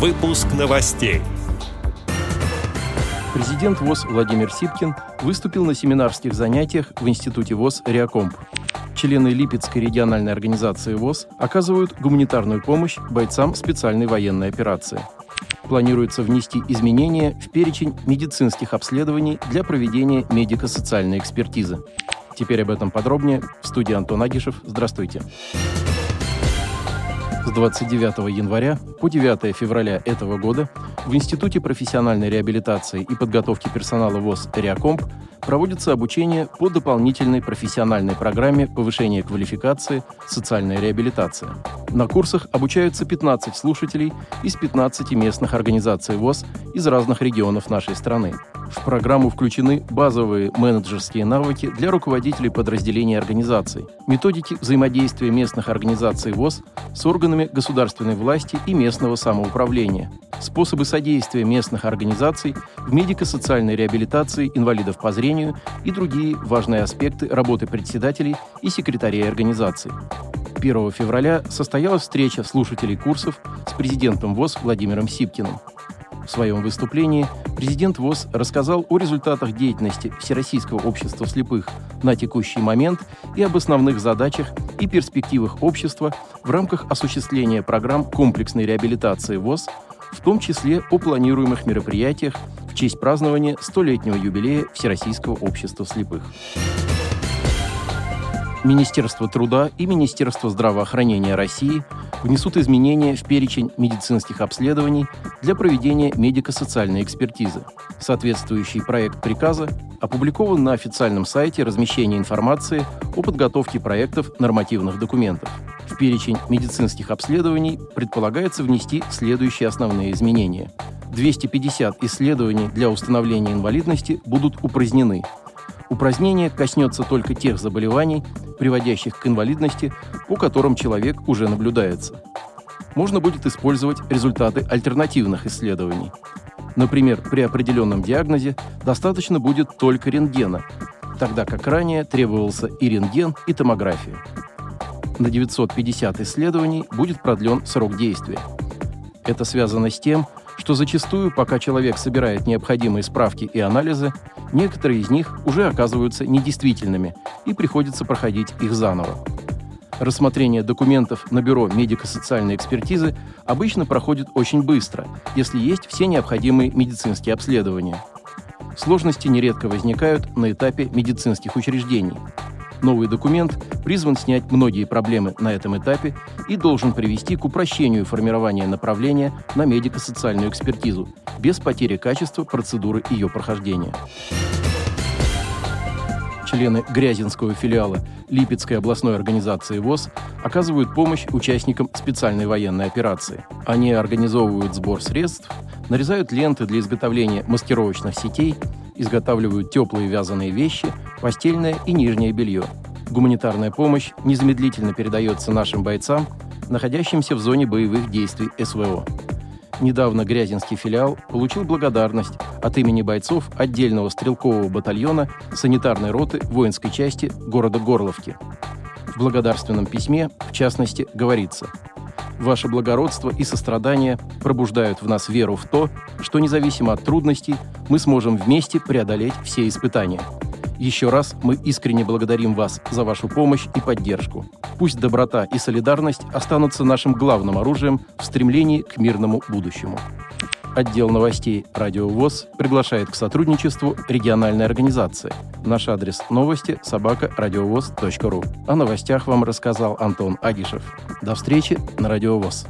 Выпуск новостей. Президент ВОЗ Владимир Сипкин выступил на семинарских занятиях в Институте ВОЗ «Реакомп». Члены Липецкой региональной организации ВОЗ оказывают гуманитарную помощь бойцам специальной военной операции. Планируется внести изменения в перечень медицинских обследований для проведения медико-социальной экспертизы. Теперь об этом подробнее. В студии Антон Агишев. Здравствуйте. С 29 января по 9 февраля этого года в Институте профессиональной реабилитации и подготовки персонала ВОЗ «Реакомп» проводится обучение по дополнительной профессиональной программе повышения квалификации «Социальная реабилитация». На курсах обучаются 15 слушателей из 15 местных организаций ВОЗ из разных регионов нашей страны. В программу включены базовые менеджерские навыки для руководителей подразделений организаций, методики взаимодействия местных организаций ВОЗ с органами государственной власти и местного самоуправления, способы содействия местных организаций в медико-социальной реабилитации инвалидов по зрению и другие важные аспекты работы председателей и секретарей организаций. 1 февраля состоялась встреча слушателей курсов с президентом ВОЗ Владимиром Сипкиным. В своем выступлении президент ВОЗ рассказал о результатах деятельности Всероссийского общества слепых на текущий момент и об основных задачах и перспективах общества в рамках осуществления программ комплексной реабилитации ВОЗ, в том числе о планируемых мероприятиях в честь празднования столетнего юбилея Всероссийского общества слепых. Министерство труда и Министерство здравоохранения России внесут изменения в перечень медицинских обследований для проведения медико-социальной экспертизы. Соответствующий проект приказа опубликован на официальном сайте размещения информации о подготовке проектов нормативных документов. В перечень медицинских обследований предполагается внести следующие основные изменения. 250 исследований для установления инвалидности будут упразднены. Упразднение коснется только тех заболеваний, приводящих к инвалидности, по которым человек уже наблюдается. Можно будет использовать результаты альтернативных исследований. Например, при определенном диагнозе достаточно будет только рентгена, тогда как ранее требовался и рентген, и томография. На 950 исследований будет продлен срок действия. Это связано с тем, что зачастую, пока человек собирает необходимые справки и анализы, некоторые из них уже оказываются недействительными и приходится проходить их заново. Рассмотрение документов на бюро медико-социальной экспертизы обычно проходит очень быстро, если есть все необходимые медицинские обследования. Сложности нередко возникают на этапе медицинских учреждений – Новый документ призван снять многие проблемы на этом этапе и должен привести к упрощению формирования направления на медико-социальную экспертизу без потери качества процедуры ее прохождения. Члены Грязинского филиала Липецкой областной организации ВОЗ оказывают помощь участникам специальной военной операции. Они организовывают сбор средств, нарезают ленты для изготовления маскировочных сетей, изготавливают теплые вязаные вещи, постельное и нижнее белье. Гуманитарная помощь незамедлительно передается нашим бойцам, находящимся в зоне боевых действий СВО. Недавно Грязинский филиал получил благодарность от имени бойцов отдельного стрелкового батальона санитарной роты воинской части города Горловки. В благодарственном письме, в частности, говорится – Ваше благородство и сострадание пробуждают в нас веру в то, что независимо от трудностей мы сможем вместе преодолеть все испытания. Еще раз мы искренне благодарим вас за вашу помощь и поддержку. Пусть доброта и солидарность останутся нашим главным оружием в стремлении к мирному будущему. Отдел новостей «Радио ВОЗ» приглашает к сотрудничеству региональной организации. Наш адрес новости – собака радиовоз.ру. О новостях вам рассказал Антон Агишев. До встречи на «Радио ВОЗ».